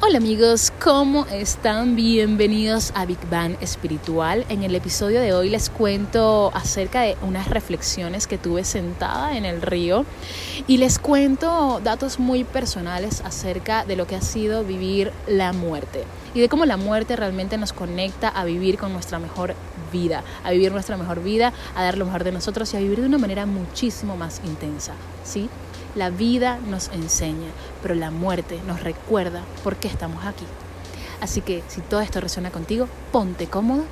Hola amigos, ¿cómo están? Bienvenidos a Big Bang Espiritual. En el episodio de hoy les cuento acerca de unas reflexiones que tuve sentada en el río y les cuento datos muy personales acerca de lo que ha sido vivir la muerte y de cómo la muerte realmente nos conecta a vivir con nuestra mejor vida, a vivir nuestra mejor vida, a dar lo mejor de nosotros y a vivir de una manera muchísimo más intensa, ¿sí? La vida nos enseña, pero la muerte nos recuerda por qué estamos aquí. Así que si todo esto resuena contigo, ponte cómodo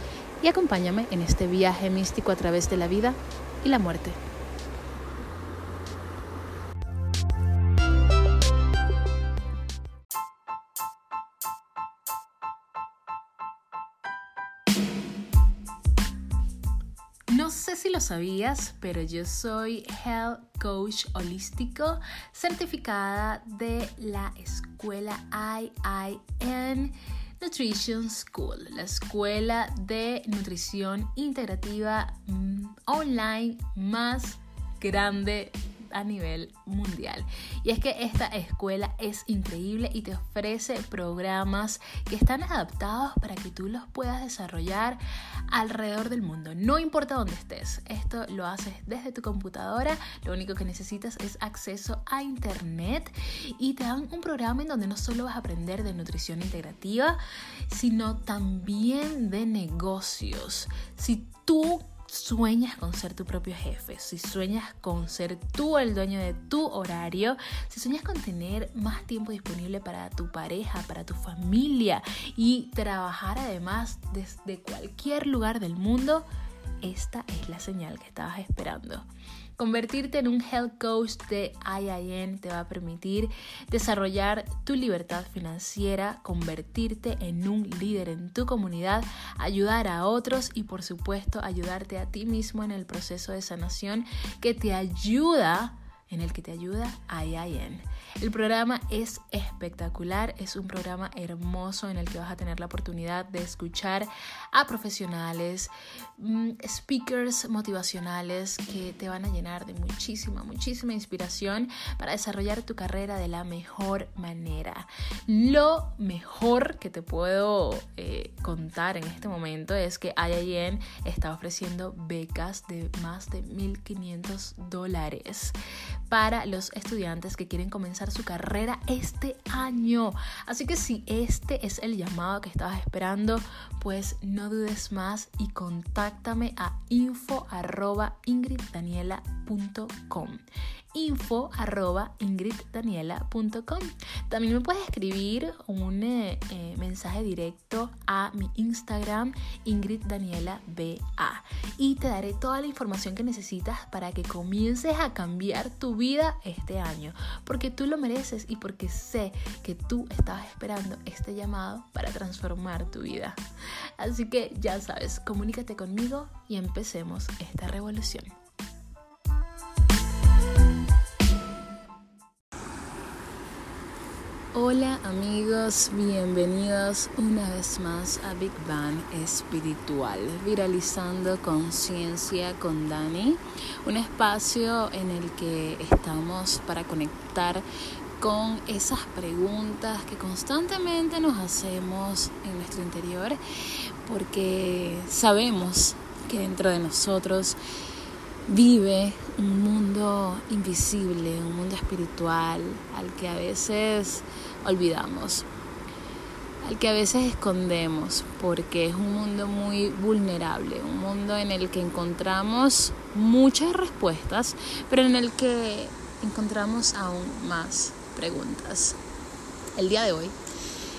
y acompáñame en este viaje místico a través de la vida y la muerte. Lo sabías, pero yo soy Health Coach Holístico certificada de la escuela IIN Nutrition School, la escuela de nutrición integrativa mm, online más grande a nivel mundial. Y es que esta escuela es increíble y te ofrece programas que están adaptados para que tú los puedas desarrollar alrededor del mundo. No importa dónde estés, esto lo haces desde tu computadora, lo único que necesitas es acceso a internet y te dan un programa en donde no solo vas a aprender de nutrición integrativa, sino también de negocios. Si tú sueñas con ser tu propio jefe, si sueñas con ser tú el dueño de tu horario, si sueñas con tener más tiempo disponible para tu pareja, para tu familia y trabajar además desde cualquier lugar del mundo, esta es la señal que estabas esperando. Convertirte en un health coach de IIN te va a permitir desarrollar tu libertad financiera, convertirte en un líder en tu comunidad, ayudar a otros y por supuesto ayudarte a ti mismo en el proceso de sanación que te ayuda en el que te ayuda IIN. El programa es espectacular, es un programa hermoso en el que vas a tener la oportunidad de escuchar a profesionales, mm, speakers motivacionales que te van a llenar de muchísima, muchísima inspiración para desarrollar tu carrera de la mejor manera. Lo mejor que te puedo eh, contar en este momento es que IIN está ofreciendo becas de más de 1.500 dólares para los estudiantes que quieren comenzar su carrera este año. Así que si este es el llamado que estabas esperando, pues no dudes más y contáctame a info@ingriddaniela.com info arroba ingriddaniela.com. También me puedes escribir un eh, eh, mensaje directo a mi Instagram ingriddaniela BA y te daré toda la información que necesitas para que comiences a cambiar tu vida este año, porque tú lo mereces y porque sé que tú estabas esperando este llamado para transformar tu vida. Así que ya sabes, comunícate conmigo y empecemos esta revolución. Hola amigos, bienvenidos una vez más a Big Bang Espiritual, viralizando conciencia con Dani, un espacio en el que estamos para conectar con esas preguntas que constantemente nos hacemos en nuestro interior, porque sabemos que dentro de nosotros vive un mundo invisible, un mundo espiritual al que a veces olvidamos, al que a veces escondemos, porque es un mundo muy vulnerable, un mundo en el que encontramos muchas respuestas, pero en el que encontramos aún más preguntas. El día de hoy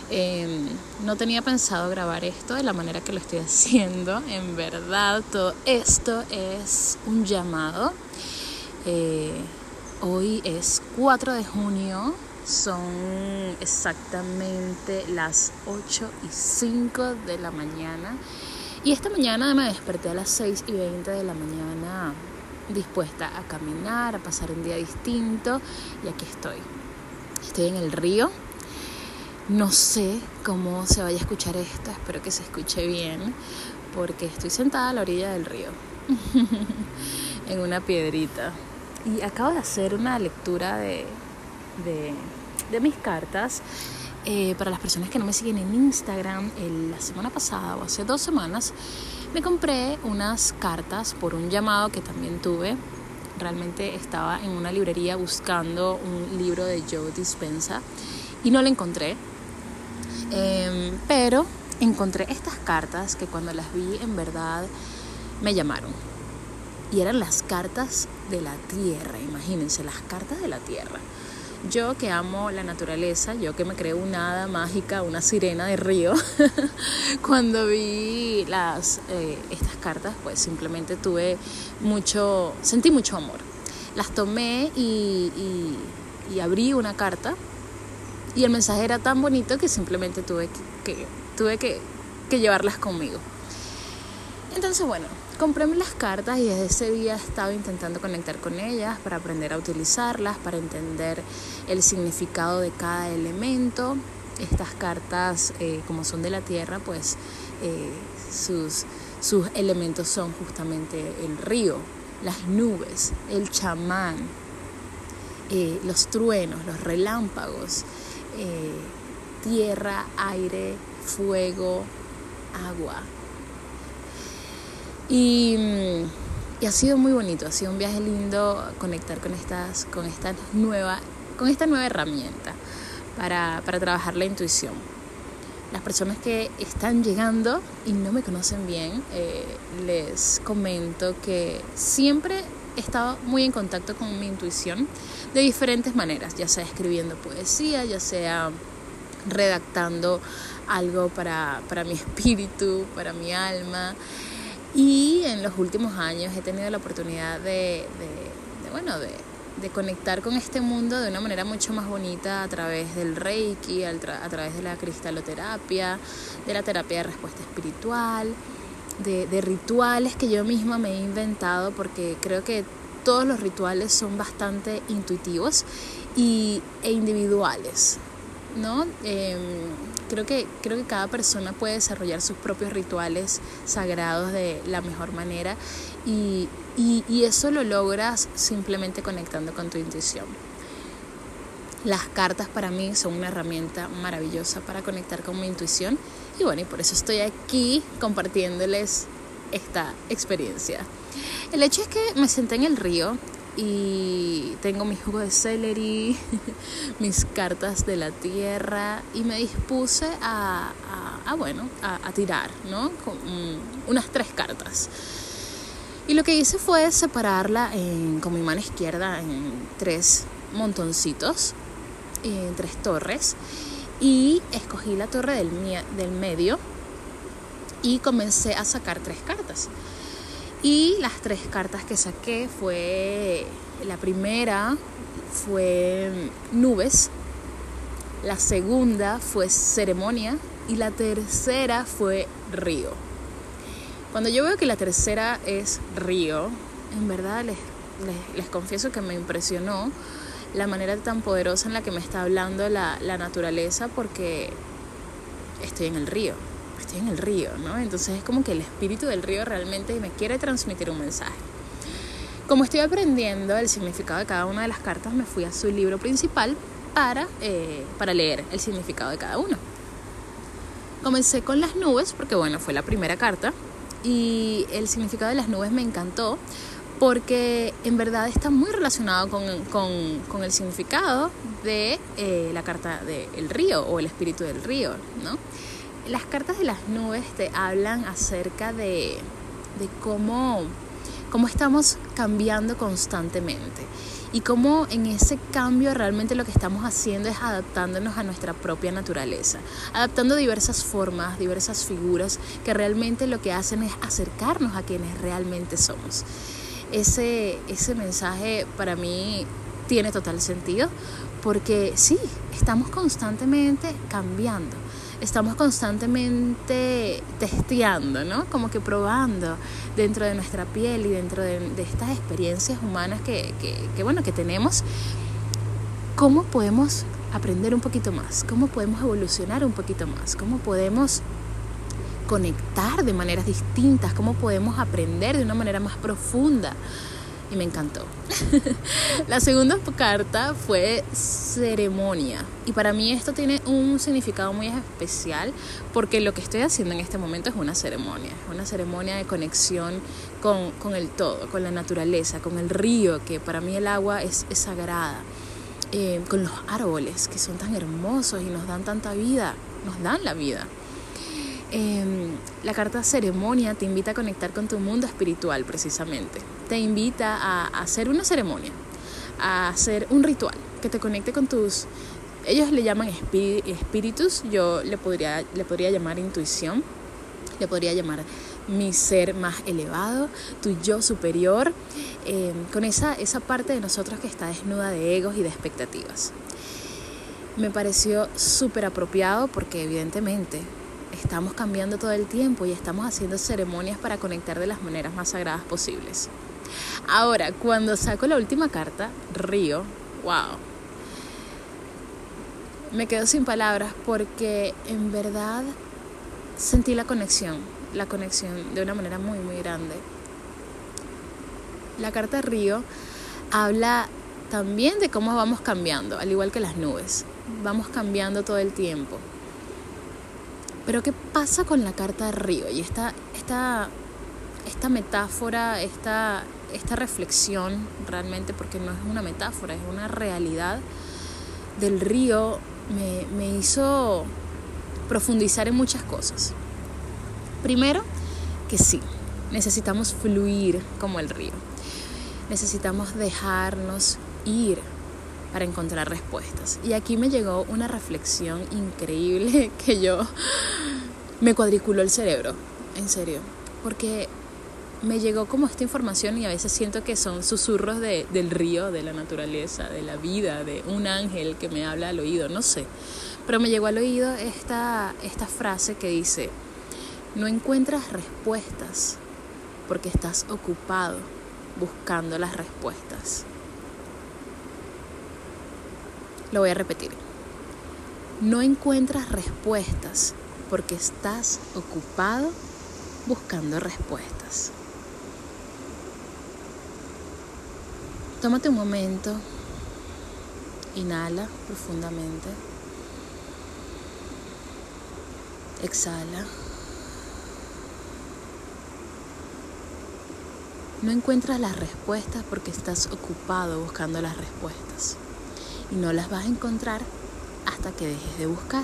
Em, no tenía pensado grabar esto de la manera que lo estoy haciendo. En verdad, todo esto es un llamado. Eh, hoy es 4 de junio. Son exactamente las 8 y 5 de la mañana. Y esta mañana me desperté a las 6 y 20 de la mañana dispuesta a caminar, a pasar un día distinto. Y aquí estoy. Estoy en el río no sé cómo se vaya a escuchar esto, espero que se escuche bien, porque estoy sentada a la orilla del río, en una piedrita. Y acabo de hacer una lectura de, de, mis cartas eh, para las personas que no me siguen en Instagram, la semana pasada o hace dos semanas, me compré unas cartas por un llamado que también tuve. Realmente estaba en una librería buscando un libro de Joe Dispensa y no lo encontré. Em, pero encontré estas cartas que cuando las vi en verdad me llamaron. Y eran las cartas de la tierra, imagínense, las cartas de la tierra. Yo que amo la naturaleza, yo que me creo una hada mágica, una sirena de río, cuando vi las, eh, estas cartas, pues simplemente tuve mucho, sentí mucho amor. Las tomé y, y, abrí una carta y el mensaje era tan bonito que simplemente tuve que, tuve que, que llevarlas conmigo. Entonces, bueno, compré las cartas y desde ese día he estado intentando conectar con ellas para aprender a utilizarlas, para entender el significado de cada elemento. Estas cartas, eh, como son de la tierra, pues eh, sus, sus elementos son justamente el río, las nubes, el chamán, eh, los truenos, los relámpagos, tierra, aire, fuego, agua. Y, ha sido muy bonito, ha sido un viaje lindo conectar con, estas, con, esta, nueva, con esta nueva herramienta para, trabajar la intuición. Las personas que están llegando y no me conocen bien, eh, les comento que siempre he estado muy en contacto con mi intuición de diferentes maneras, ya sea escribiendo poesía, ya sea redactando algo para, para mi espíritu, para mi alma. Y en los últimos años he tenido la oportunidad de, bueno, de, conectar con este mundo de una manera mucho más bonita a través del Reiki, a través de la cristaloterapia, de la terapia de respuesta espiritual, de, rituales que yo misma me he inventado porque creo que todos los rituales son bastante intuitivos y, e individuales, ¿no? Em, creo que, creo que cada persona puede desarrollar sus propios rituales sagrados de la mejor manera y, y, eso lo logras simplemente conectando con tu intuición. Las cartas para mí son una herramienta maravillosa para conectar con mi intuición y bueno, y por eso estoy aquí compartiéndoles esta experiencia. El hecho es que me senté en el río y tengo mi jugo de celery, mis cartas de la tierra y me dispuse a, bueno, a, tirar, ¿no? Con, unas tres cartas. Y lo que hice fue separarla con mi mano izquierda en tres montoncitos, en tres torres, y escogí la torre del, del medio y comencé a sacar tres cartas. Y las tres cartas que saqué fue, la primera fue nubes, la segunda fue ceremonia y la tercera fue río. Cuando yo veo que la tercera es río, en verdad les, les, confieso que me impresionó la manera tan poderosa en la que me está hablando la, la naturaleza porque estoy en el río estoy en el río, ¿no? Entonces es como que el espíritu del río realmente me quiere transmitir un mensaje. Como estoy aprendiendo el significado de cada una de las cartas, me fui a su libro principal para, eh, para leer el significado de cada uno. Comencé con las nubes, porque bueno, fue la primera carta, y el significado de las nubes me encantó porque en verdad está muy relacionado con, con, con el significado de eh, la carta del río o el espíritu del río, ¿no? Las cartas de las nubes te hablan acerca de, cómo, estamos cambiando constantemente y cómo en ese cambio realmente lo que estamos haciendo es adaptándonos a nuestra propia naturaleza, adaptando diversas formas, diversas figuras que realmente lo que hacen es acercarnos a quienes realmente somos. Ese mensaje para mí tiene total sentido porque sí, estamos constantemente cambiando estamos constantemente testeando, ¿no? Como que probando dentro de nuestra piel y dentro de, estas experiencias humanas que, que, bueno, que tenemos, cómo podemos aprender un poquito más, cómo podemos evolucionar un poquito más, cómo podemos conectar de maneras distintas, cómo podemos aprender de una manera más profunda. Y me encantó. la segunda carta fue ceremonia y para mí esto tiene un significado muy especial porque lo que estoy haciendo en este momento es una ceremonia, una ceremonia de conexión con, con el todo, con la naturaleza, con el río, que para mí el agua es, es sagrada, eh, con los árboles que son tan hermosos y nos dan tanta vida, nos dan la vida. Em, la carta ceremonia te invita a conectar con tu mundo espiritual precisamente. Te invita a, hacer una ceremonia, a hacer un ritual que te conecte con tus... Ellos le llaman espíritus, yo le podría, le podría llamar intuición, le podría llamar mi ser más elevado, tu yo superior, em, con esa, esa parte de nosotros que está desnuda de egos y de expectativas. Me pareció súper apropiado porque evidentemente estamos cambiando todo el tiempo y estamos haciendo ceremonias para conectar de las maneras más sagradas posibles. Ahora, cuando saco la última carta, Río, wow. Me quedo sin palabras porque en verdad sentí la conexión, la conexión de una manera muy, muy grande. La carta Río habla también de cómo vamos cambiando, al igual que las nubes. Vamos cambiando todo el tiempo. Pero ¿qué pasa con la carta río? Y esta, esta, esta metáfora, esta, esta reflexión realmente, porque no es una metáfora, es una realidad del río, me, me hizo profundizar en muchas cosas. Primero, que sí, necesitamos fluir como el río. Necesitamos dejarnos ir para encontrar respuestas. Y aquí me llegó una reflexión increíble que yo me cuadriculó el cerebro, en serio, porque me llegó como esta información y a veces siento que son susurros de, del río, de la naturaleza, de la vida, de un ángel que me habla al oído, no sé. Pero me llegó al oído esta, esta frase que dice, no encuentras respuestas porque estás ocupado buscando las respuestas. Lo voy a repetir. No encuentras respuestas porque estás ocupado buscando respuestas. Tómate un momento, inhala profundamente, exhala. No encuentras las respuestas porque estás ocupado buscando las respuestas y no las vas a encontrar hasta que dejes de buscar.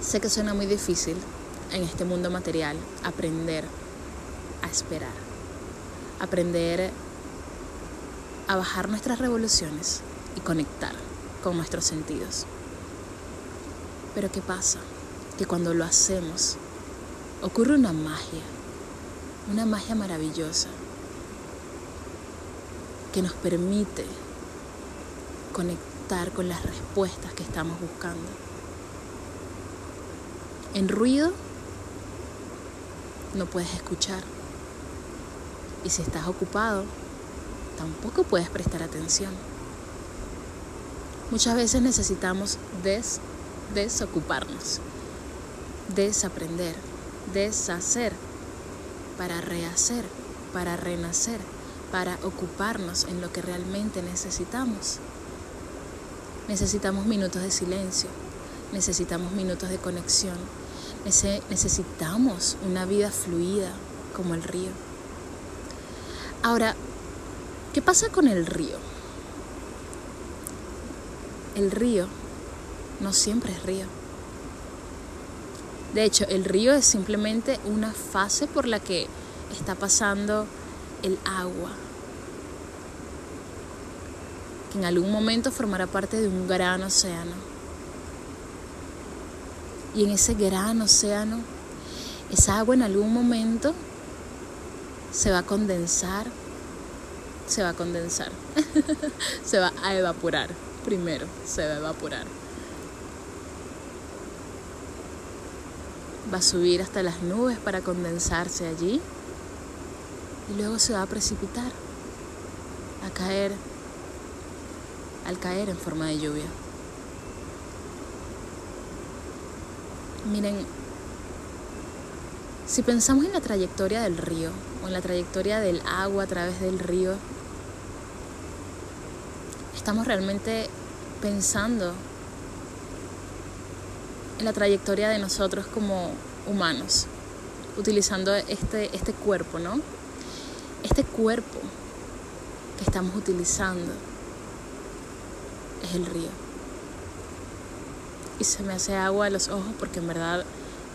Sé que suena muy difícil en este mundo material aprender a esperar, aprender a bajar nuestras revoluciones y conectar con nuestros sentidos. Pero ¿qué pasa? Que cuando lo hacemos ocurre una magia, una magia maravillosa que nos permite conectar con las respuestas que estamos buscando. En ruido no puedes escuchar. Y si estás ocupado, tampoco puedes prestar atención. Muchas veces necesitamos des desocuparnos, desaprender, deshacer para rehacer, para renacer para ocuparnos en lo que realmente necesitamos. Necesitamos minutos de silencio, necesitamos minutos de conexión, necesitamos una vida fluida como el río. Ahora, ¿qué pasa con el río? El río no siempre es río. De hecho, el río es simplemente una fase por la que está pasando el agua, que en algún momento formará parte de un gran océano. Y en ese gran océano, esa agua en algún momento se va a condensar, se va a condensar, se va a evaporar, primero se va a evaporar. Va a subir hasta las nubes para condensarse allí y luego se va a precipitar, a caer, al caer en forma de lluvia. Miren, Si pensamos en la trayectoria del río en la trayectoria del agua a través del río, estamos realmente pensando en la trayectoria de nosotros como humanos, utilizando este, este cuerpo, ¿no? Este cuerpo que estamos utilizando es el río. Y se me hace agua a los ojos porque en verdad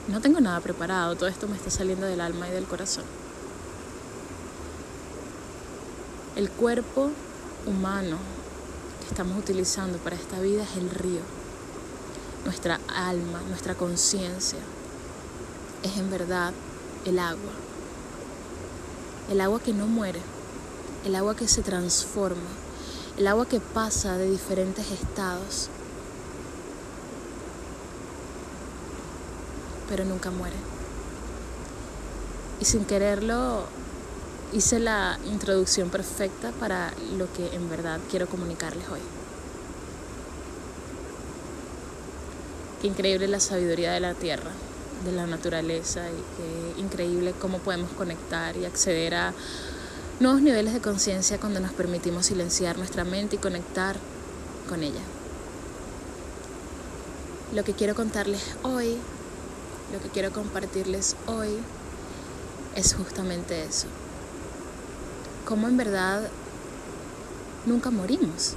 no tengo nada preparado, todo esto me está saliendo del alma y del corazón. El cuerpo humano que estamos utilizando para esta vida es el río. Nuestra alma, nuestra conciencia es en verdad el agua. El agua que no muere, el agua que se transforma, el agua que pasa de diferentes estados pero nunca muere. Y sin quererlo hice la introducción perfecta para lo que en verdad quiero comunicarles hoy. Qué increíble la sabiduría de la tierra, de la naturaleza y qué increíble cómo podemos conectar y acceder a nuevos niveles de conciencia cuando nos permitimos silenciar nuestra mente y conectar con ella. Lo que quiero contarles hoy lo que quiero compartirles hoy es justamente eso. Cómo en verdad nunca morimos.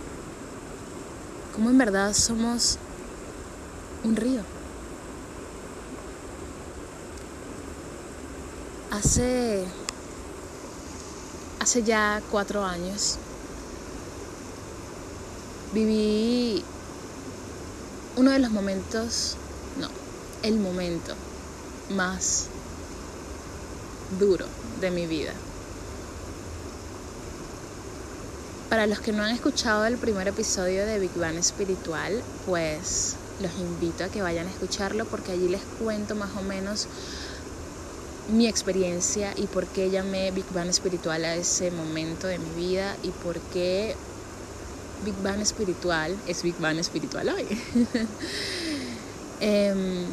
Cómo en verdad somos un río. Hace, hace ya cuatro años viví uno de los momentos el momento más duro de mi vida. Para los que no han escuchado el primer episodio de Big Bang Espiritual, pues los invito a que vayan a escucharlo porque allí les cuento más o menos mi experiencia y por qué llamé Big Bang Espiritual a ese momento de mi vida y por qué Big Bang Espiritual es Big Bang Espiritual hoy. Em,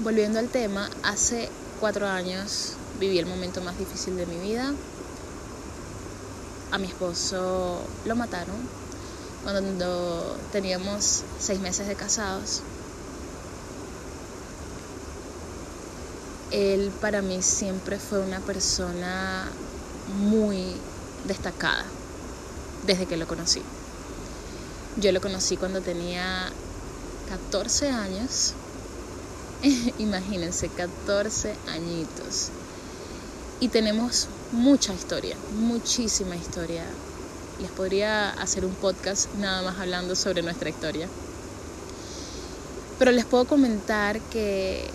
volviendo al tema, hace cuatro años viví el momento más difícil de mi vida. A mi esposo lo mataron cuando teníamos seis meses de casados. Él para mí siempre fue una persona muy destacada desde que lo conocí. Yo lo conocí cuando tenía 14 años. Imagínense, 14 añitos. Y tenemos mucha historia, muchísima historia. Les podría hacer un podcast nada más hablando sobre nuestra historia. Pero les puedo comentar que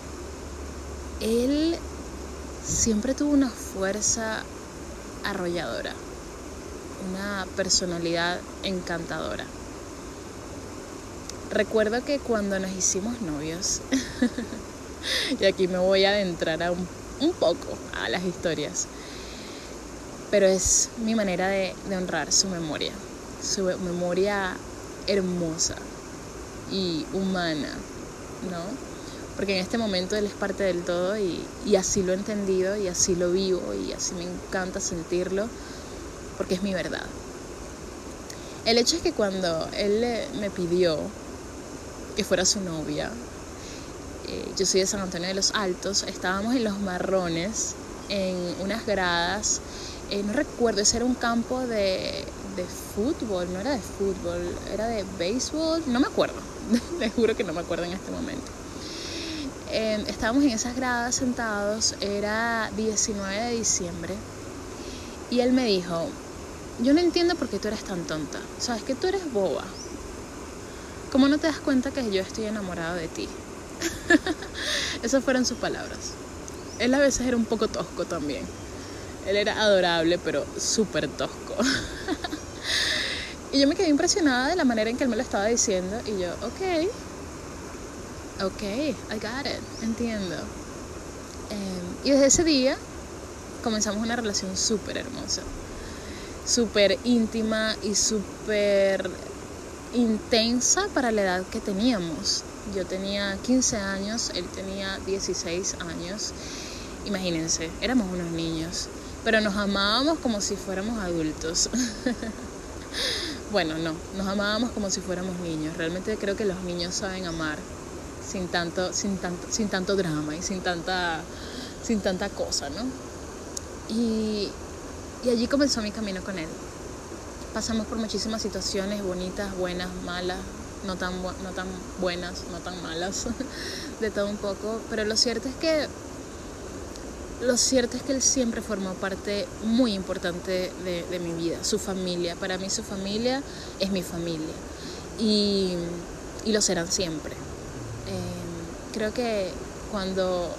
él siempre tuvo una fuerza arrolladora, una personalidad encantadora. Recuerdo que cuando nos hicimos novios, y aquí me voy a adentrar a un, poco a las historias, pero es mi manera de, honrar su memoria, su memoria hermosa y humana, ¿no? Porque en este momento él es parte del todo y, así lo he entendido y así lo vivo y así me encanta sentirlo porque es mi verdad. El hecho es que cuando él me pidió que fuera su novia. Eh, yo soy de San Antonio de los Altos, estábamos en los marrones, en unas gradas, eh, no recuerdo, ese era un campo de, de fútbol, no era de fútbol, era de béisbol, no me acuerdo, les juro que no me acuerdo en este momento. Eh, estábamos en esas gradas sentados, era 19 de diciembre, y él me dijo, yo no entiendo por qué tú eres tan tonta, sabes que tú eres boba, ¿Cómo no te das cuenta que yo estoy enamorado de ti? Esas fueron sus palabras. Él a veces era un poco tosco también. Él era adorable, pero súper tosco. y yo me quedé impresionada de la manera en que él me lo estaba diciendo. Y yo, ok, ok, I got it, entiendo. Em, y desde ese día comenzamos una relación súper hermosa, súper íntima y súper intensa para la edad que teníamos. Yo tenía 15 años, él tenía 16 años. Imagínense, éramos unos niños, pero nos amábamos como si fuéramos adultos. bueno, no, nos amábamos como si fuéramos niños. Realmente creo que los niños saben amar sin tanto, sin tanto, sin tanto drama y sin tanta, sin tanta cosa, ¿no? Y, y allí comenzó mi camino con él. Pasamos por muchísimas situaciones bonitas, buenas, malas, no tan, no tan buenas, no tan malas, de todo un poco, pero lo cierto es que lo cierto es que él siempre formó parte muy importante de, mi vida, su familia. Para mí su familia es mi familia y, lo serán siempre. Eh, creo que cuando,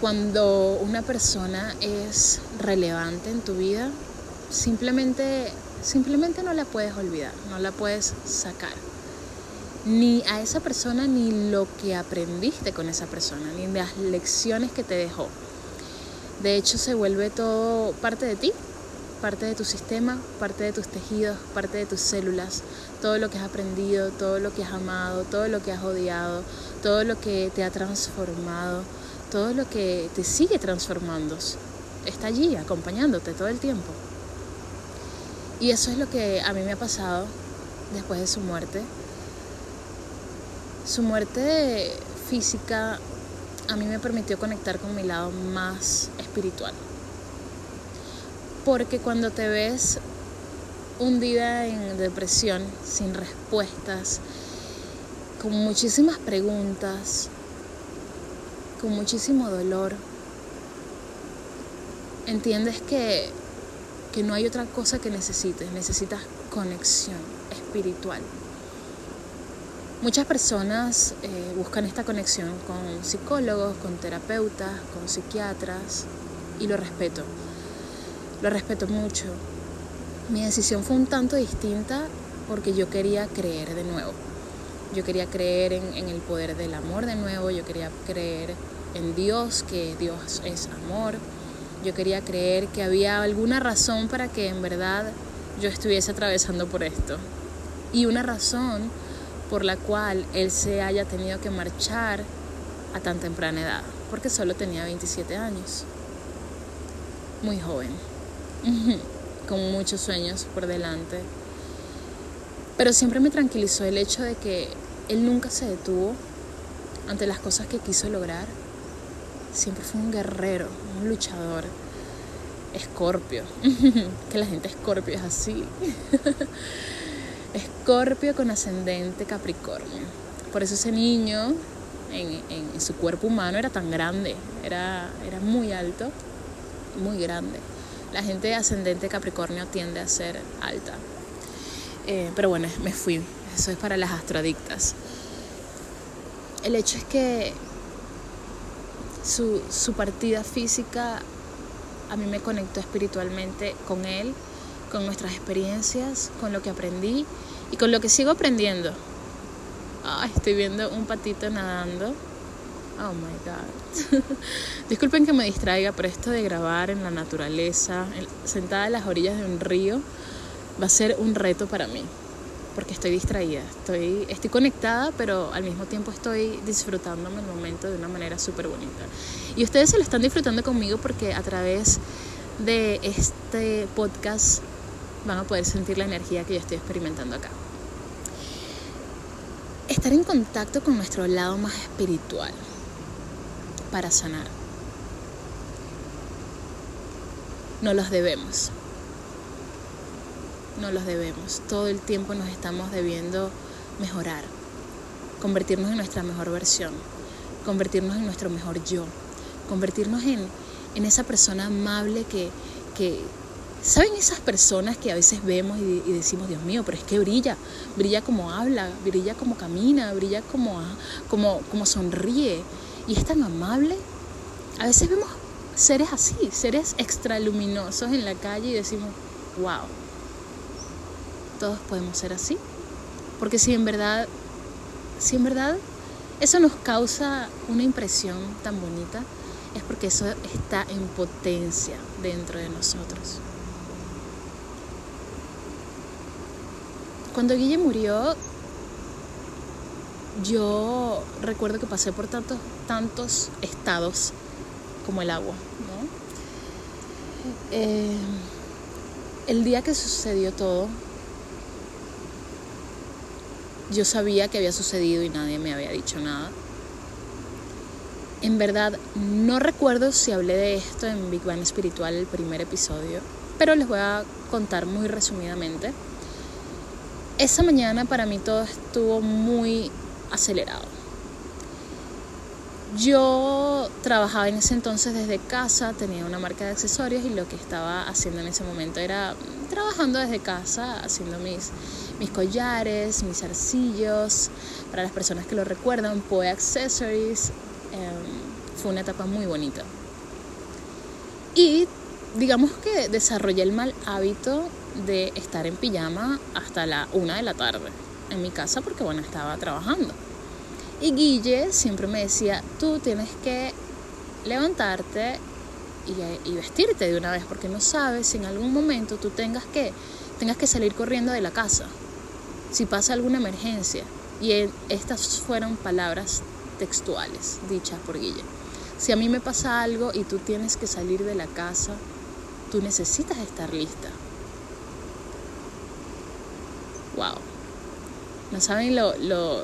cuando una persona es relevante en tu vida, simplemente, simplemente no la puedes olvidar, no la puedes sacar ni a esa persona ni lo que aprendiste con esa persona, ni las lecciones que te dejó. De hecho, se vuelve todo parte de ti, parte de tu sistema, parte de tus tejidos, parte de tus células, todo lo que has aprendido, todo lo que has amado, todo lo que has odiado, todo lo que te ha transformado, todo lo que te sigue transformando. Está allí acompañándote todo el tiempo. Y eso es lo que a mí me ha pasado después de su muerte su muerte física a mí me permitió conectar con mi lado más espiritual. Porque cuando te ves hundida en depresión, sin respuestas, con muchísimas preguntas, con muchísimo dolor, entiendes que, que no hay otra cosa que necesites, necesitas conexión espiritual. Muchas personas eh, buscan esta conexión con psicólogos, con terapeutas, con psiquiatras y lo respeto. Lo respeto mucho. Mi decisión fue un tanto distinta porque yo quería creer de nuevo. Yo quería creer en, en el poder del amor de nuevo, yo quería creer en Dios, que Dios es amor. Yo quería creer que había alguna razón para que en verdad yo estuviese atravesando por esto. Y una razón por la cual él se haya tenido que marchar a tan temprana edad, porque solo tenía 27 años. Muy joven, con muchos sueños por delante. Pero siempre me tranquilizó el hecho de que él nunca se detuvo ante las cosas que quiso lograr. Siempre fue un guerrero, un luchador. Escorpio, que la gente escorpio es así. Escorpio con ascendente Capricornio. Por eso ese niño en, su cuerpo humano era tan grande, era, muy alto, muy grande. La gente de ascendente Capricornio tiende a ser alta. Eh, pero bueno, me fui. Eso es para las astroadictas. El hecho es que su partida física a mí me conectó espiritualmente con él con nuestras experiencias, con lo que aprendí y con lo que sigo aprendiendo. Estoy viendo un patito nadando. Oh my god. Disculpen que me distraiga, pero esto de grabar en la naturaleza, sentada en las orillas de un río, va a ser un reto para mí. Porque estoy distraída, estoy, estoy conectada, pero al mismo tiempo estoy disfrutándome el momento de una manera súper bonita. Y ustedes se lo están disfrutando conmigo porque a través de este podcast van a poder sentir la energía que yo estoy experimentando acá. Estar en contacto con nuestro lado más espiritual para sanar. No los debemos. No los debemos. Todo el tiempo nos estamos debiendo mejorar, convertirnos en nuestra mejor versión, convertirnos en nuestro mejor yo, convertirnos en, en esa persona amable que, que, ¿Saben esas personas que a veces vemos y, decimos, Dios mío, pero es que brilla, brilla como habla, brilla como camina, brilla como, como, como sonríe y es tan amable? A veces vemos seres así, seres extraluminosos en la calle y decimos, wow, todos podemos ser así. Porque si en verdad, si en verdad eso nos causa una impresión tan bonita, es porque eso está en potencia dentro de nosotros. Cuando Guille murió, yo recuerdo que pasé por tantos, tantos estados como el agua, ¿no? Eh, el día que sucedió todo, yo sabía que había sucedido y nadie me había dicho nada. En verdad, no recuerdo si hablé de esto en Big Bang Espiritual, el primer episodio, pero les voy a contar muy resumidamente. Esa mañana para mí todo estuvo muy acelerado. Yo trabajaba en ese entonces desde casa, tenía una marca de accesorios y lo que estaba haciendo en ese momento era trabajando desde casa, haciendo mis, mis collares, mis arcillos. Para las personas que lo recuerdan, Poe Accessories. Em, fue una etapa muy bonita. Y digamos que desarrollé el mal hábito de estar en pijama hasta la una de la tarde en mi casa porque bueno, estaba trabajando. Y Guille siempre me decía, tú tienes que levantarte y, vestirte de una vez porque no sabes si en algún momento tú tengas que, tengas que salir corriendo de la casa, si pasa alguna emergencia. Y estas fueron palabras textuales dichas por Guille. Si a mí me pasa algo y tú tienes que salir de la casa, tú necesitas estar lista. Wow. Saben lo, lo,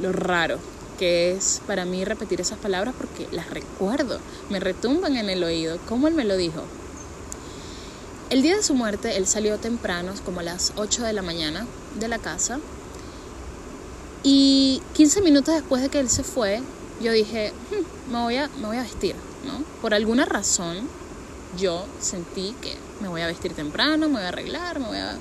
lo raro que es para mí repetir esas palabras porque las recuerdo, me retumban en el oído, como él me lo dijo. El día de su muerte, él salió temprano, como a las 8 de la mañana, de la casa. Y 15 minutos después de que él se fue, yo dije, hmm, me, voy a, me voy a vestir, ¿no? Por alguna razón, yo sentí que me voy a vestir temprano, me voy a arreglar, me voy a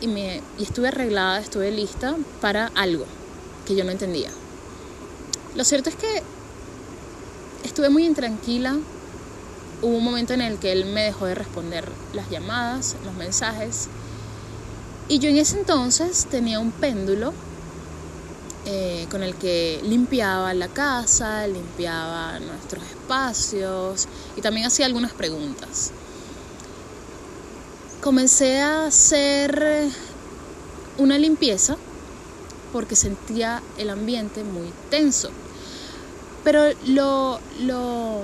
y, me, y estuve arreglada, estuve lista para algo que yo no entendía. Lo cierto es que estuve muy intranquila. Hubo un momento en el que él me dejó de responder las llamadas, los mensajes. Y yo en ese entonces tenía un péndulo eh, con el que limpiaba la casa, limpiaba nuestros espacios y también hacía algunas preguntas comencé a hacer una limpieza porque sentía el ambiente muy tenso. Pero lo, lo,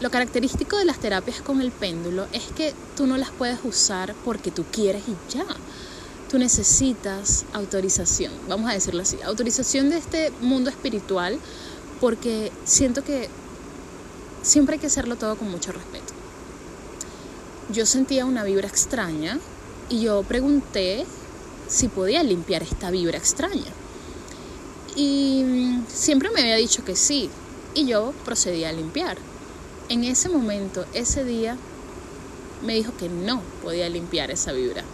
lo característico de las terapias con el péndulo es que tú no las puedes usar porque tú quieres y ya. Tú necesitas autorización, vamos a decirlo así, autorización de este mundo espiritual porque siento que siempre hay que hacerlo todo con mucho respeto yo sentía una vibra extraña y yo pregunté si podía limpiar esta vibra extraña. Y siempre me había dicho que sí, y yo procedí a limpiar. En ese momento, ese día, me dijo que no podía limpiar esa vibra.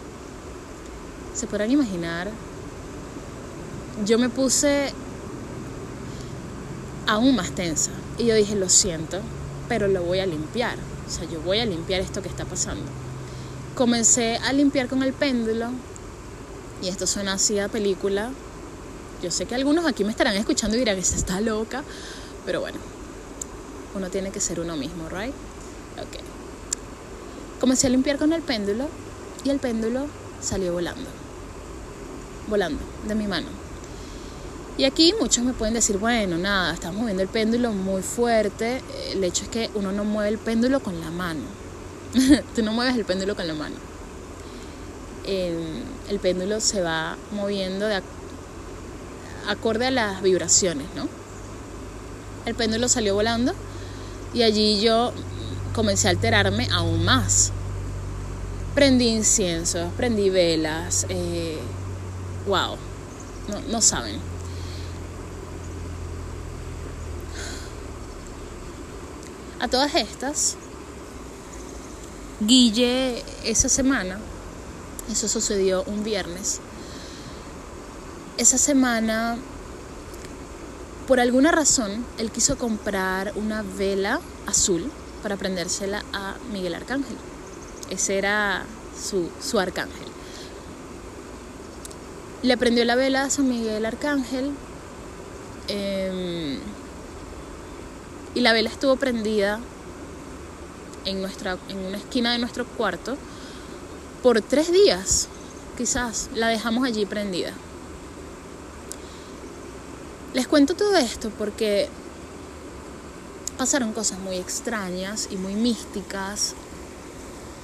Se podrán imaginar, yo me puse aún más tensa y yo dije, lo siento, pero lo voy a limpiar. O sea, yo voy a limpiar esto que está pasando. Comencé a limpiar con el péndulo y esto suena así a película. Yo sé que algunos aquí me estarán escuchando y dirán, esta está loca, pero bueno, uno tiene que ser uno mismo, ¿right? Ok. Comencé a limpiar con el péndulo y el péndulo salió volando. Volando de mi mano. Y aquí muchos me pueden decir, bueno, nada, estamos moviendo el péndulo muy fuerte. El hecho es que uno no mueve el péndulo con la mano. Tú no mueves el péndulo con la mano. el péndulo se va moviendo de acorde a las vibraciones, ¿no? El péndulo salió volando y allí yo comencé a alterarme aún más. Prendí inciensos, prendí velas, eh, wow, no, no saben A todas estas, Guille esa semana, eso sucedió un viernes, esa semana, por alguna razón, él quiso comprar una vela azul para prendérsela a Miguel Arcángel. Ese era su, su arcángel. Le prendió la vela a San Miguel Arcángel. Eh, y la vela estuvo prendida en, nuestra, en una esquina de nuestro cuarto por tres días, quizás la dejamos allí prendida. Les cuento todo esto porque pasaron cosas muy extrañas y muy místicas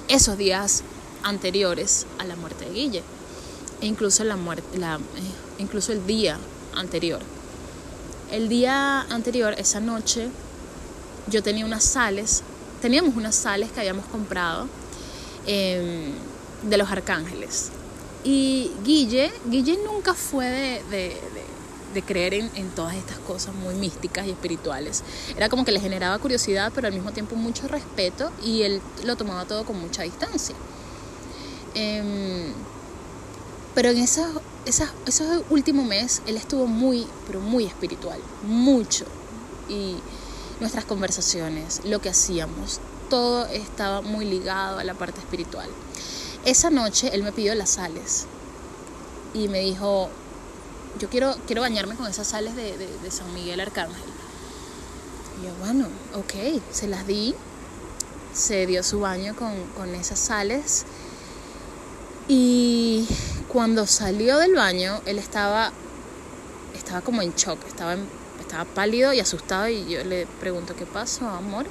esos días anteriores a la muerte de Guille e incluso la muerte la, eh, incluso el día anterior el día anterior esa noche yo tenía unas sales teníamos unas sales que habíamos comprado em, de los arcángeles y Guille Guille nunca fue de de creer en, en, todas estas cosas muy místicas y espirituales. Era como que le generaba curiosidad, pero al mismo tiempo mucho respeto y él lo tomaba todo con mucha distancia. Eh, pero en esos, esos, esos últimos meses él estuvo muy, pero muy espiritual, mucho. Y nuestras conversaciones, lo que hacíamos, todo estaba muy ligado a la parte espiritual. Esa noche él me pidió las sales y me dijo, yo quiero, quiero bañarme con esas sales de, San Miguel Arcángel. Y yo, bueno, ok, se las di, se dio su baño con, esas sales. Y cuando salió del baño, él estaba, estaba como en shock, estaba, estaba pálido y asustado. Y yo le pregunto, ¿qué pasó, amor?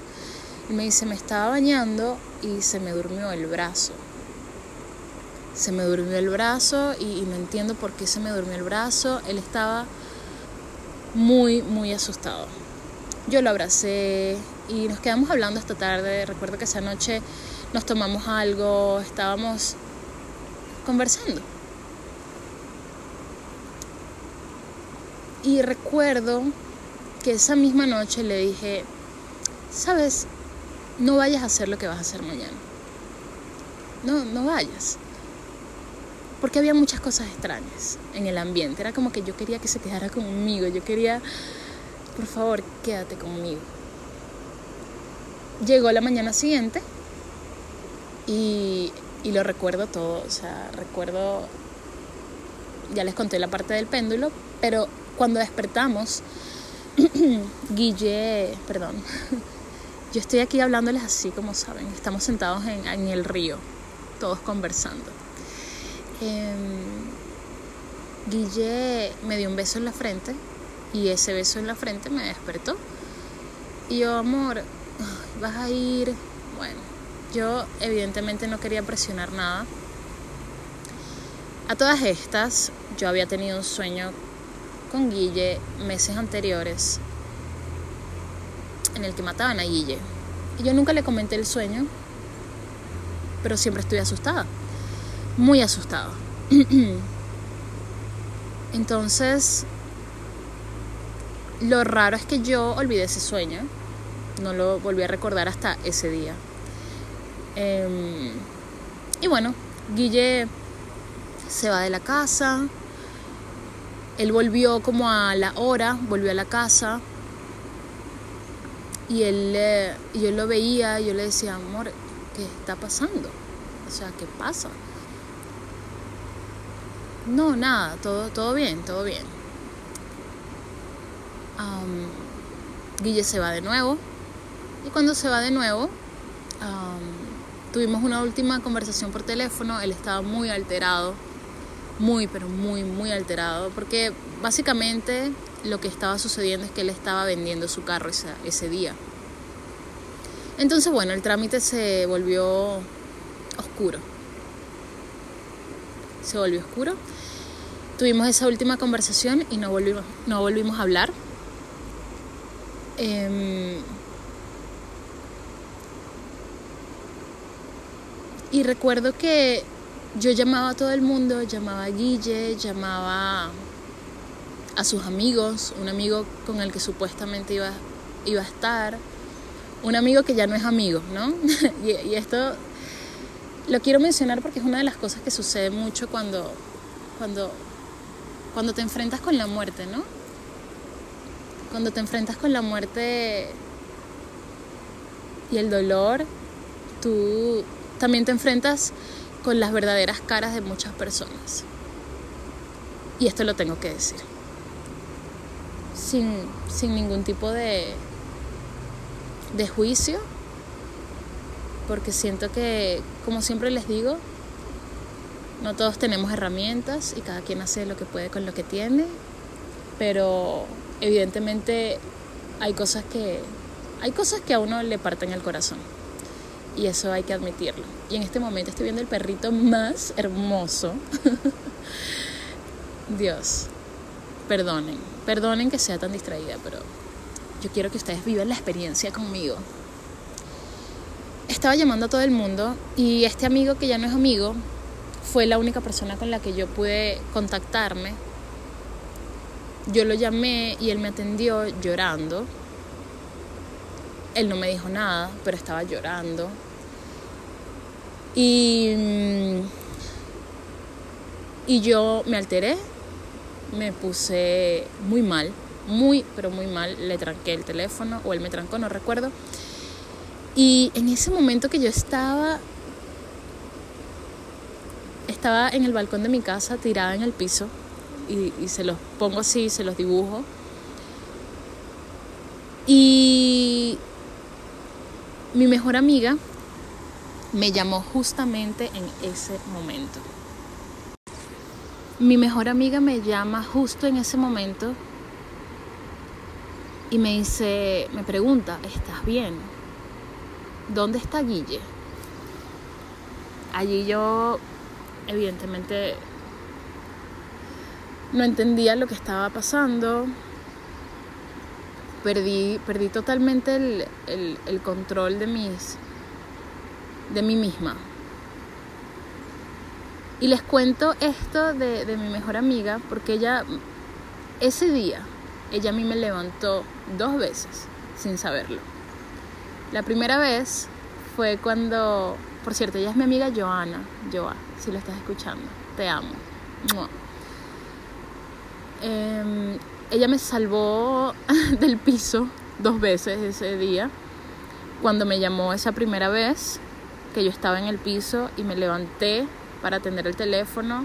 Y me dice, me estaba bañando y se me durmió el brazo se me durmió el brazo y, no entiendo por qué se me durmió el brazo. Él estaba muy, muy asustado. Yo lo abracé y nos quedamos hablando esta tarde. Recuerdo que esa noche nos tomamos algo, estábamos conversando. Y recuerdo que esa misma noche le dije, sabes, no vayas a hacer lo que vas a hacer mañana. No, no vayas porque había muchas cosas extrañas en el ambiente. Era como que yo quería que se quedara conmigo, yo quería, por favor, quédate conmigo. Llegó la mañana siguiente y, y lo recuerdo todo, o sea, recuerdo, ya les conté la parte del péndulo, pero cuando despertamos, Guille, perdón, yo estoy aquí hablándoles así como saben, estamos sentados en, el río, todos conversando. Em, Guille me dio un beso en la frente y ese beso en la frente me despertó. Y yo, amor, vas a ir. Bueno, yo evidentemente no quería presionar nada. A todas estas, yo había tenido un sueño con Guille meses anteriores en el que mataban a Guille. Y yo nunca le comenté el sueño, pero siempre estoy asustada muy asustado. Entonces, lo raro es que yo olvidé ese sueño, no lo volví a recordar hasta ese día. Em, y bueno, Guille se va de la casa, él volvió como a la hora, volvió a la casa y él, yo lo veía, yo le decía, amor, ¿qué está pasando? O sea, ¿qué pasa? No, nada, todo, todo bien, todo bien. Guille se va de nuevo. Y cuando se va de nuevo, tuvimos una última conversación por teléfono. Él estaba muy alterado, muy, pero muy, muy alterado. Porque básicamente lo que estaba sucediendo es que él estaba vendiendo su carro ese, ese día. Entonces, bueno, el trámite se volvió oscuro se volvió oscuro. Tuvimos esa última conversación y no volvimos, no volvimos a hablar. Em, y recuerdo que yo llamaba a todo el mundo, llamaba a Guille, llamaba a sus amigos, un amigo con el que supuestamente iba, iba a estar, un amigo que ya no es amigo, ¿no? y, esto lo quiero mencionar porque es una de las cosas que sucede mucho cuando, cuando, cuando te enfrentas con la muerte, ¿no? Cuando te enfrentas con la muerte y el dolor, tú también te enfrentas con las verdaderas caras de muchas personas. Y esto lo tengo que decir. Sin, sin ningún tipo de, de juicio porque siento que, como siempre les digo, No todos tenemos herramientas y cada quien hace lo que puede con lo que tiene, pero evidentemente hay cosas que hay cosas que a uno le parten el corazón. Y eso hay que admitirlo. Y en este momento estoy viendo el perrito más hermoso. Dios, perdonen, perdonen que sea tan distraída, pero yo quiero que ustedes vivan la experiencia conmigo. Estaba llamando a todo el mundo y este amigo que ya no es amigo fue la única persona con la que yo pude contactarme. Yo lo llamé y él me atendió llorando. Él no me dijo nada, pero estaba llorando. Y, mm, y yo me alteré, me puse muy mal, muy, pero muy mal. Le tranqué el teléfono o él me trancó, no recuerdo. Y en ese momento que yo estaba, estaba en el balcón de mi casa tirada en el piso y, y se los pongo así, se los dibujo. Y mi mejor amiga me llamó justamente en ese momento. Mi mejor amiga me llama justo en ese momento y me dice, me pregunta, ¿estás bien? ¿Dónde está Guille? Allí yo, evidentemente, no entendía lo que estaba pasando. Perdí, perdí totalmente el, el, el control de mis de mí misma. Y les cuento esto de, de, mi mejor amiga porque ella, ese día, ella a mí me levantó dos veces sin saberlo. La primera vez fue cuando, por cierto, ella es mi amiga Joana, Joa, si lo estás escuchando, te amo. Eh, ella me salvó del piso dos veces ese día, cuando me llamó esa primera vez que yo estaba en el piso y me levanté para atender el teléfono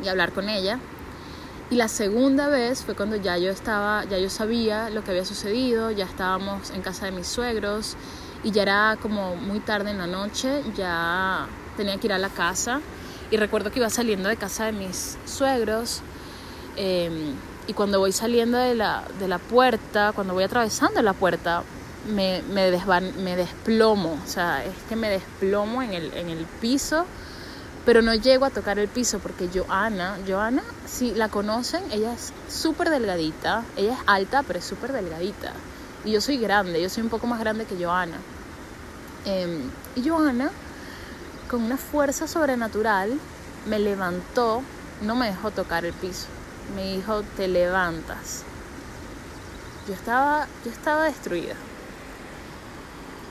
y hablar con ella. Y la segunda vez fue cuando ya yo estaba, ya yo sabía lo que había sucedido, ya estábamos en casa de mis suegros y ya era como muy tarde en la noche, ya tenía que ir a la casa y recuerdo que iba saliendo de casa de mis suegros eh, y cuando voy saliendo de la, de la puerta, cuando voy atravesando la puerta, me, me, desvan, me desplomo, o sea, es que me desplomo en el, en el piso, pero no llego a tocar el piso porque Joana, Joana, si la conocen, ella es súper delgadita, ella es alta, pero es súper delgadita. Y yo soy grande, yo soy un poco más grande que Joana. Eh, y Joana, con una fuerza sobrenatural, me levantó, no me dejó tocar el piso. Me dijo, te levantas. Yo estaba, yo estaba destruida.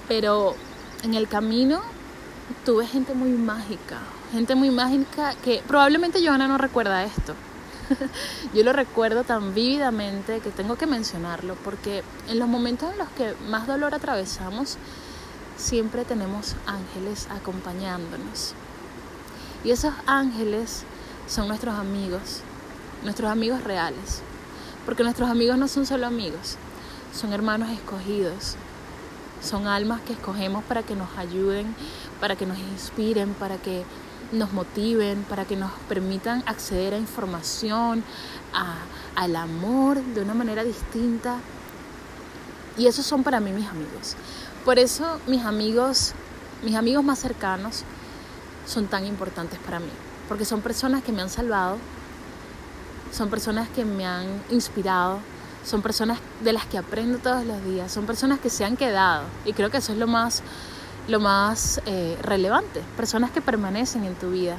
Pero en el camino tuve gente muy mágica, gente muy mágica que probablemente Joana no recuerda esto. Yo lo recuerdo tan vívidamente que tengo que mencionarlo porque en los momentos en los que más dolor atravesamos, siempre tenemos ángeles acompañándonos. Y esos ángeles son nuestros amigos, nuestros amigos reales. Porque nuestros amigos no son solo amigos, son hermanos escogidos, son almas que escogemos para que nos ayuden, para que nos inspiren, para que nos motiven, para que nos permitan acceder a información, a, al amor de una manera distinta. Y esos son para mí mis amigos. Por eso mis amigos, mis amigos más cercanos son tan importantes para mí, porque son personas que me han salvado, son personas que me han inspirado, son personas de las que aprendo todos los días, son personas que se han quedado y creo que eso es lo más, lo más eh, relevante, personas que permanecen en tu vida,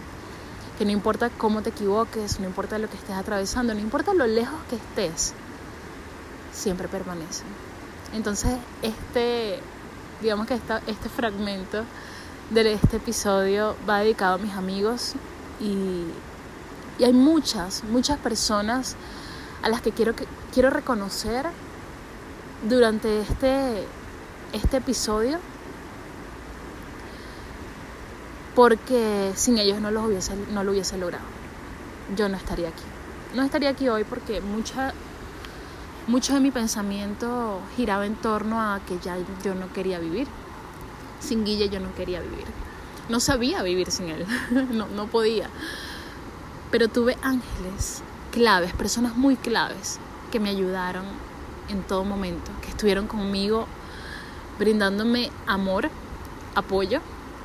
que no importa cómo te equivoques, no importa lo que estés atravesando, no importa lo lejos que estés, siempre permanecen. Entonces, este, digamos que esta, este fragmento de este episodio va dedicado a mis amigos y, y hay muchas, muchas personas a las que quiero, quiero reconocer durante este, este episodio porque sin ellos no, los hubiese, no lo hubiese logrado. Yo no estaría aquí. No estaría aquí hoy porque mucha, mucho de mi pensamiento giraba en torno a que ya yo no quería vivir. Sin Guille yo no quería vivir. no sabía vivir sin él, no, no podía. Pero tuve ángeles claves, personas muy claves que me ayudaron en todo momento, que estuvieron conmigo brindándome amor, apoyo,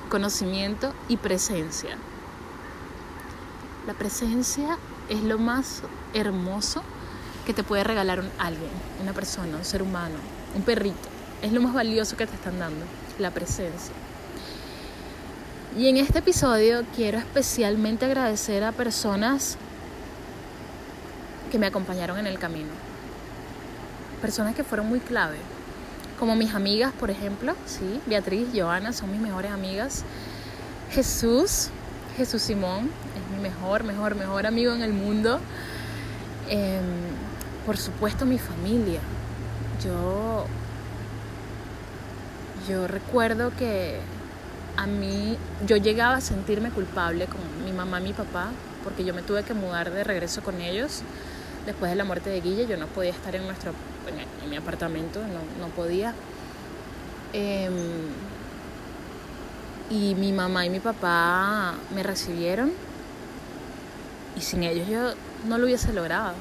conocimiento y presencia. La presencia es lo más hermoso que te puede regalar un, alguien, una persona, un ser humano, un perrito. Es lo más valioso que te están dando, la presencia. Y en este episodio quiero especialmente agradecer a personas que me acompañaron en el camino. Personas que fueron muy clave. Como mis amigas, por ejemplo, sí, Beatriz, Joana son mis mejores amigas. Jesús, Jesús Simón, es mi mejor, mejor, mejor amigo en el mundo. Em, por supuesto, mi familia. Yo, yo recuerdo que a mí, yo llegaba a sentirme culpable con mi mamá y mi papá, porque yo me tuve que mudar de regreso con ellos después de la muerte de Guille. Yo no podía estar en, nuestro, en, mi apartamento, no, no podía. Em, y mi mamá y mi papá me recibieron y sin ellos yo no lo hubiese logrado.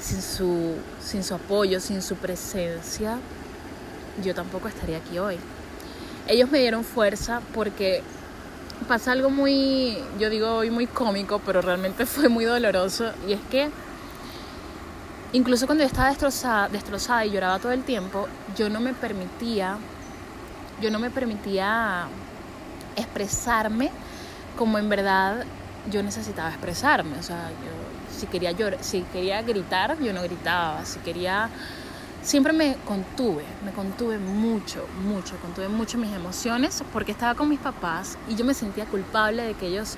Sin su, sin su apoyo, sin su presencia, yo tampoco estaría aquí hoy. Ellos me dieron fuerza porque pasa algo muy, yo digo hoy muy cómico, pero realmente fue muy doloroso. Y es que incluso cuando yo estaba destrozada, destrozada y lloraba todo el tiempo, yo no me permitía, yo no me permitía expresarme como en verdad yo necesitaba expresarme. O sea, yo, si, quería llorar, si quería gritar, yo no gritaba. Si quería... Siempre me contuve, me contuve mucho, mucho, contuve mucho mis emociones porque estaba con mis papás y yo me sentía culpable de que ellos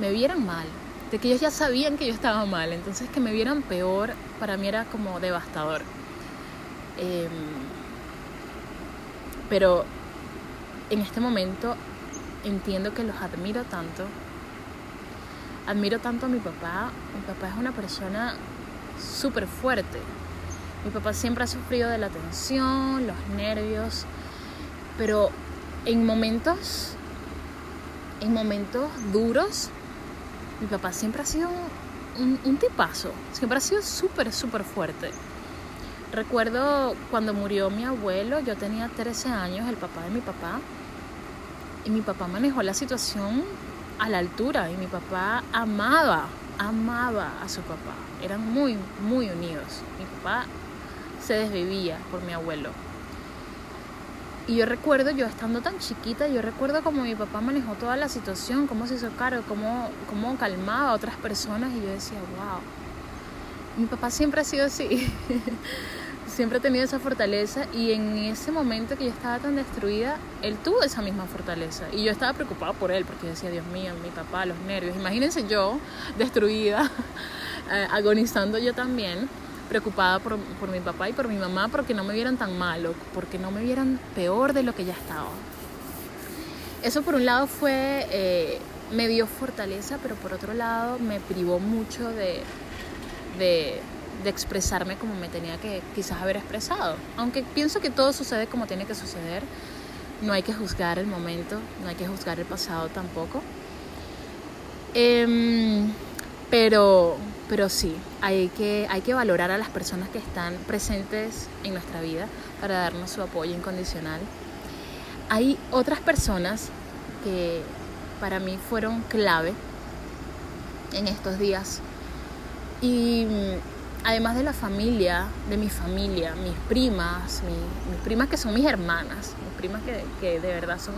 me vieran mal, de que ellos ya sabían que yo estaba mal, entonces que me vieran peor para mí era como devastador. Em, pero en este momento entiendo que los admiro tanto. Admiro tanto a mi papá. Mi papá es una persona súper fuerte. Mi papá siempre ha sufrido de la tensión, los nervios, pero en momentos, en momentos duros, mi papá siempre ha sido un, tipazo, siempre ha sido súper, súper fuerte. Recuerdo cuando murió mi abuelo, yo tenía 13 años, el papá de mi papá, y mi papá manejó la situación a la altura y mi papá amaba, amaba a su papá. Eran muy, muy unidos. Mi papá se desvivía por mi abuelo. Y yo recuerdo, yo estando tan chiquita, yo recuerdo como mi papá manejó toda la situación, cómo se hizo cargo, cómo, cómo calmaba a otras personas y yo decía, wow, mi papá siempre ha sido así. siempre ha tenido esa fortaleza y en ese momento que yo estaba tan destruida, él tuvo esa misma fortaleza y yo estaba preocupada por él porque decía, Dios mío, mi papá, los nervios, imagínense yo destruida, eh, agonizando yo también, preocupada por, por, mi papá y por mi mamá porque no me vieran tan malo, porque no me vieran peor de lo que ya estaba. Eso por un lado fue, eh, me dio fortaleza, pero por otro lado me privó mucho de, de expresarme como me tenía que quizás haber expresado. Aunque pienso que todo sucede como tiene que suceder, no hay que juzgar el momento, no hay que juzgar el pasado tampoco. Em, pero, pero sí, hay que, hay que valorar a las personas que están presentes en nuestra vida para darnos su apoyo incondicional. Hay otras personas que para mí fueron clave en estos días y además de la familia, de mi familia, mis primas, mis primas que son mis hermanas, mis primas que, de verdad son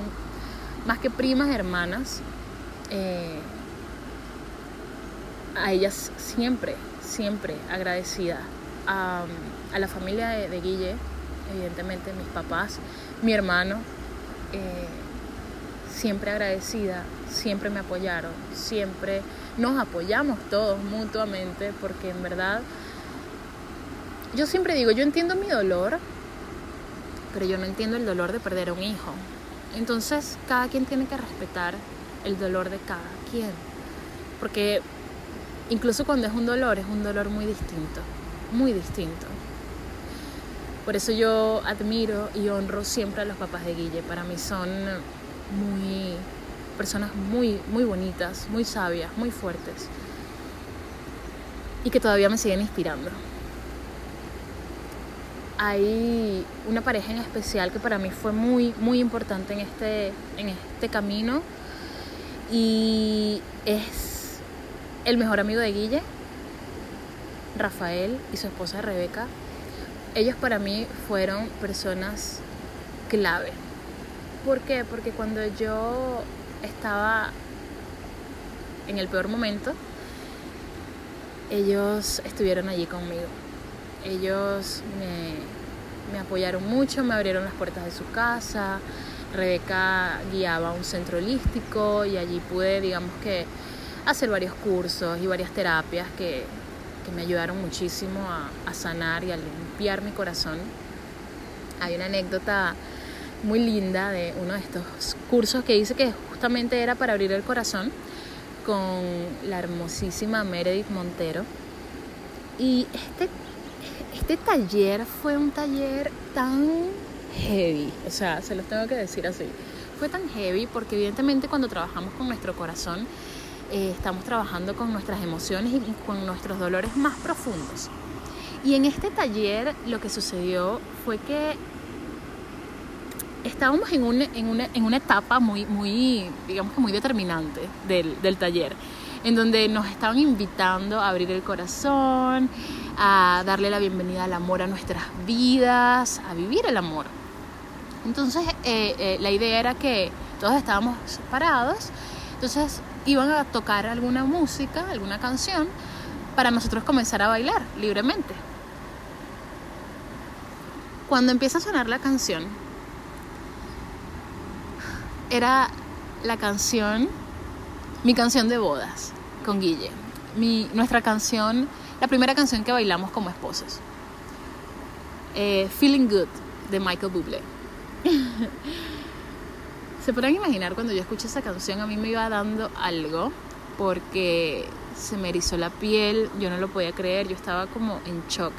más que primas, hermanas, eh, a ellas siempre, siempre agradecida. A, la familia de, Guille, evidentemente mis papás, mi hermano, eh, siempre agradecida, siempre me apoyaron, siempre nos apoyamos todos mutuamente porque en verdad yo siempre digo, yo entiendo mi dolor, pero yo no entiendo el dolor de perder a un hijo. Entonces, cada quien tiene que respetar el dolor de cada quien. Porque incluso cuando es un dolor, es un dolor muy distinto, muy distinto. Por eso yo admiro y honro siempre a los papás de Guille. Para mí son muy, personas muy, muy bonitas, muy sabias, muy fuertes y que todavía me siguen inspirando. Hay una pareja en especial que para mí fue muy, muy importante en este, en este camino y es el mejor amigo de Guille, Rafael y su esposa Rebeca. Ellos para mí fueron personas clave. ¿Por qué? Porque cuando yo estaba en el peor momento, ellos estuvieron allí conmigo. Ellos me, apoyaron mucho, me abrieron las puertas de su casa. Rebeca guiaba un centro holístico y allí pude, digamos que, hacer varios cursos y varias terapias que, que me ayudaron muchísimo a, sanar y a limpiar mi corazón. Hay una anécdota muy linda de uno de estos cursos que hice que justamente era para abrir el corazón con la hermosísima Meredith Montero. Y este, este taller fue un taller tan heavy, o sea, se los tengo que decir así. Fue tan heavy porque evidentemente cuando trabajamos con nuestro corazón, eh, estamos trabajando con nuestras emociones y con nuestros dolores más profundos. Y en este taller lo que sucedió fue que estábamos en una, en una, en una etapa muy, muy, digamos que muy determinante del, del taller, en donde nos estaban invitando a abrir el corazón, a darle la bienvenida al amor a nuestras vidas, a vivir el amor. Entonces eh, eh, la idea era que todos estábamos parados, entonces iban a tocar alguna música, alguna canción, para nosotros comenzar a bailar libremente. Cuando empieza a sonar la canción, era la canción, mi canción de bodas con Guille. Nuestra canción, la primera canción que bailamos como esposos. Eh, Feeling Good de Michael Bublé. Se podrán imaginar cuando yo escuché esa canción, a mí me iba dando algo porque se me erizó la piel, yo no lo podía creer, yo estaba como en shock.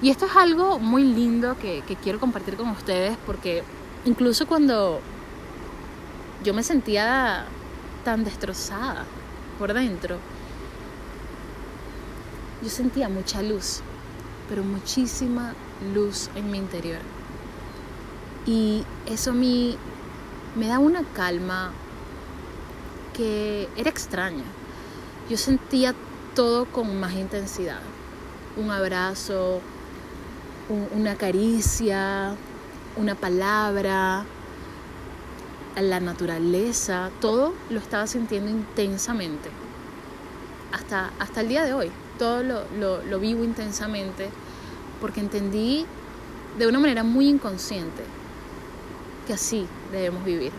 Y esto es algo muy lindo que, que quiero compartir con ustedes porque incluso cuando yo me sentía tan destrozada por dentro. Yo sentía mucha luz, pero muchísima luz en mi interior. Y eso a mí me da una calma que era extraña. Yo sentía todo con más intensidad. Un abrazo, una caricia, una palabra, la naturaleza, todo lo estaba sintiendo intensamente. Hasta, hasta el día de hoy, todo lo, lo, lo vivo intensamente porque entendí de una manera muy inconsciente así debemos vivir.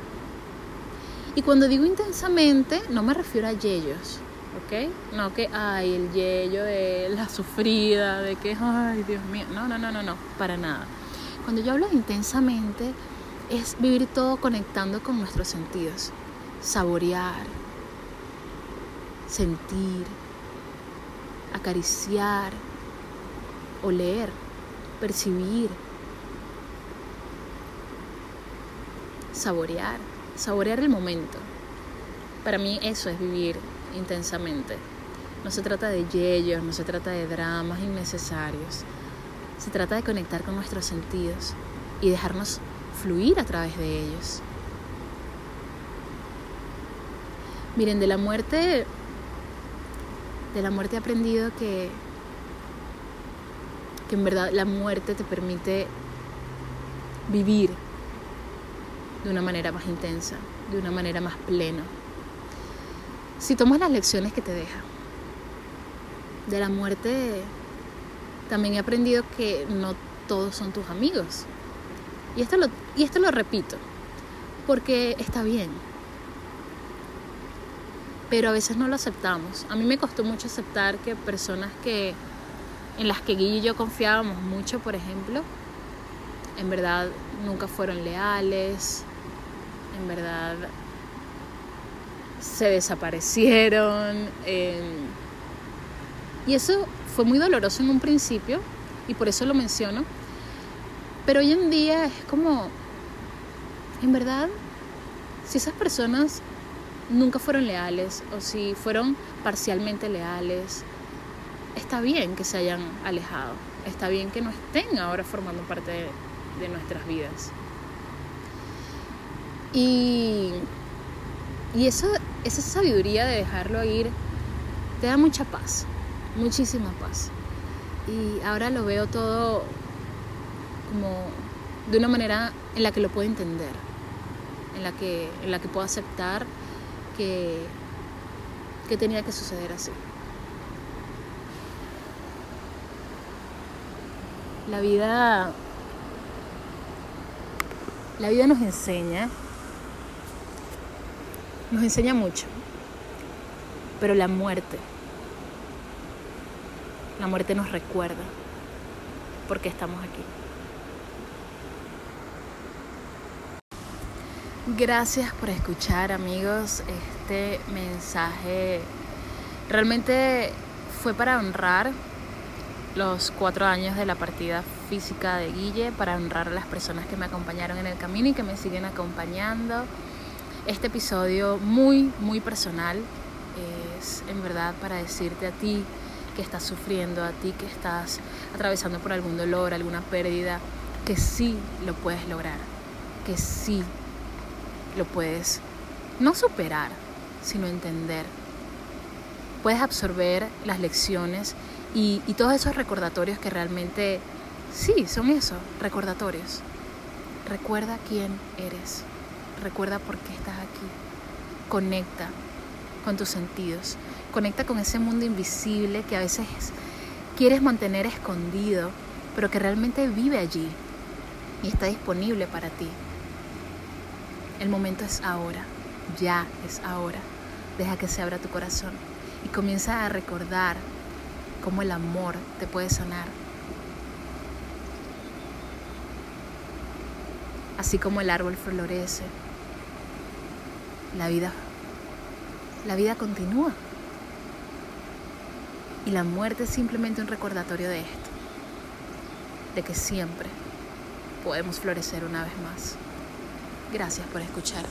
Y cuando digo intensamente, no me refiero a yeyos, ¿ok? No que, ay, el yeyo de la sufrida, de que, ay, Dios mío, no, no, no, no, no, para nada. Cuando yo hablo de intensamente, es vivir todo conectando con nuestros sentidos, saborear, sentir, acariciar, oler, percibir, saborear, saborear el momento. Para mí eso es vivir intensamente. No se trata de yeyos, no se trata de dramas innecesarios. Se trata de conectar con nuestros sentidos y dejarnos fluir a través de ellos. Miren, de la muerte, de la muerte he aprendido que, que en verdad la muerte te permite vivir de una manera más intensa, de una manera más plena. Si tomas las lecciones que te deja. De la muerte también he aprendido que no todos son tus amigos. Y esto lo, y esto lo repito, porque está bien. Pero a veces no lo aceptamos. A mí me costó mucho aceptar que personas que en las que Guille y yo confiábamos mucho, por ejemplo, en verdad nunca fueron leales, en verdad se desaparecieron. Y eso fue muy doloroso en un principio, y por eso lo menciono, pero hoy en día es como, en verdad, si esas personas nunca fueron leales o si fueron parcialmente leales, está bien que se hayan alejado, está bien que no estén ahora formando parte de, nuestras vidas. Y, y eso, esa sabiduría de dejarlo ir te da mucha paz, muchísima paz. Y ahora lo veo todo como de una manera en la que lo puedo entender, en la que, en la que puedo aceptar que, que tenía que suceder así. La vida, la vida nos enseña, nos enseña mucho, pero la muerte, la muerte nos recuerda por qué estamos aquí. Gracias por escuchar amigos este mensaje. Realmente fue para honrar los cuatro años de la partida física de Guille, para honrar a las personas que me acompañaron en el camino y que me siguen acompañando. Este episodio muy, muy personal es en verdad para decirte a ti que estás sufriendo, a ti que estás atravesando por algún dolor, alguna pérdida, que sí lo puedes lograr, que sí lo puedes no superar, sino entender. Puedes absorber las lecciones y, todos esos recordatorios que realmente, sí, son eso, recordatorios. Recuerda quién eres, recuerda por qué estás aquí. Conecta con tus sentidos, conecta con ese mundo invisible que a veces quieres mantener escondido, pero que realmente vive allí y está disponible para ti. El momento es ahora, ya es ahora. Deja que se abra tu corazón y comienza a recordar cómo el amor te puede sanar. Así como el árbol florece, la vida la vida continúa. Y la muerte es simplemente un recordatorio de esto, de que siempre podemos florecer una vez más. Gracias por escuchar.